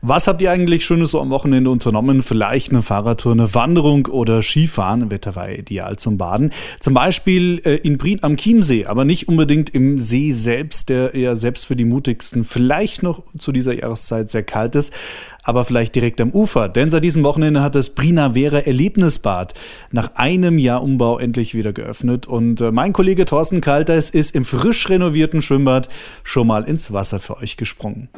Was habt ihr eigentlich Schönes so am Wochenende unternommen? Vielleicht eine Fahrradtour, eine Wanderung oder Skifahren. Wetter war ideal zum Baden. Zum Beispiel äh, in Brien am Chiemsee, aber nicht unbedingt im See selbst, der eher selbst für die mutigsten vielleicht noch zu dieser Jahreszeit sehr kalt ist, aber vielleicht direkt am Ufer. Denn seit diesem Wochenende hat das Brinavera Erlebnisbad nach einem Jahr Umbau endlich wieder geöffnet. Und äh, mein Kollege Thorsten Kalteis ist im frisch renovierten Schwimmbad schon mal ins Wasser für euch gesprungen.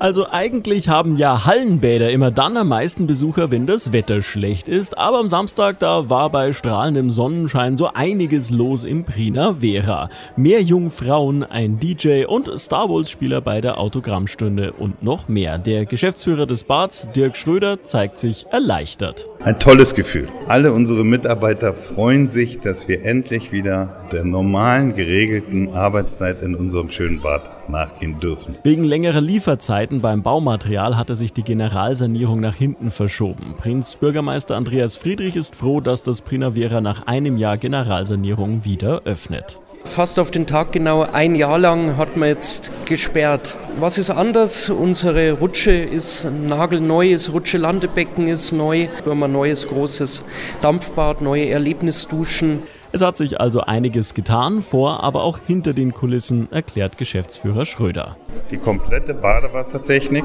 Also eigentlich haben ja Hallenbäder immer dann am meisten Besucher, wenn das Wetter schlecht ist. Aber am Samstag, da war bei strahlendem Sonnenschein so einiges los im Primavera. Mehr Jungfrauen, ein DJ und Star Wars Spieler bei der Autogrammstunde und noch mehr. Der Geschäftsführer des Bads, Dirk Schröder, zeigt sich erleichtert. Ein tolles Gefühl. Alle unsere Mitarbeiter freuen sich, dass wir endlich wieder der normalen, geregelten Arbeitszeit in unserem schönen Bad nachgehen dürfen. Wegen längerer Lieferzeiten beim Baumaterial hatte sich die Generalsanierung nach hinten verschoben. Prinz Bürgermeister Andreas Friedrich ist froh, dass das Primavera nach einem Jahr Generalsanierung wieder öffnet. Fast auf den Tag genau ein Jahr lang hat man jetzt gesperrt. Was ist anders? Unsere Rutsche ist nagelneu, das Rutsche-Landebecken ist neu. Wir haben ein neues großes Dampfbad, neue Erlebnisduschen. Es hat sich also einiges getan, vor, aber auch hinter den Kulissen, erklärt Geschäftsführer Schröder. Die komplette Badewassertechnik,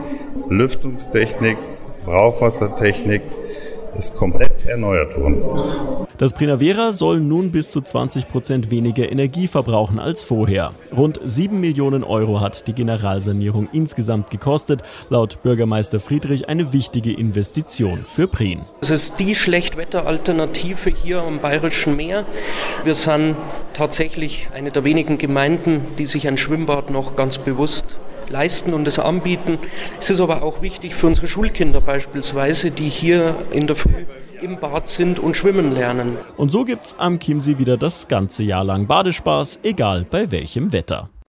Lüftungstechnik, Brauchwassertechnik ist komplett erneuert worden. Das Primavera soll nun bis zu 20 Prozent weniger Energie verbrauchen als vorher. Rund 7 Millionen Euro hat die Generalsanierung insgesamt gekostet. Laut Bürgermeister Friedrich eine wichtige Investition für Prien. Es ist die Schlechtwetteralternative hier am Bayerischen Meer. Wir sind tatsächlich eine der wenigen Gemeinden, die sich ein Schwimmbad noch ganz bewusst leisten und es anbieten. Es ist aber auch wichtig für unsere Schulkinder beispielsweise, die hier in der Früh im Bad sind und schwimmen lernen. Und so gibt's am Chiemsee wieder das ganze Jahr lang Badespaß, egal bei welchem Wetter.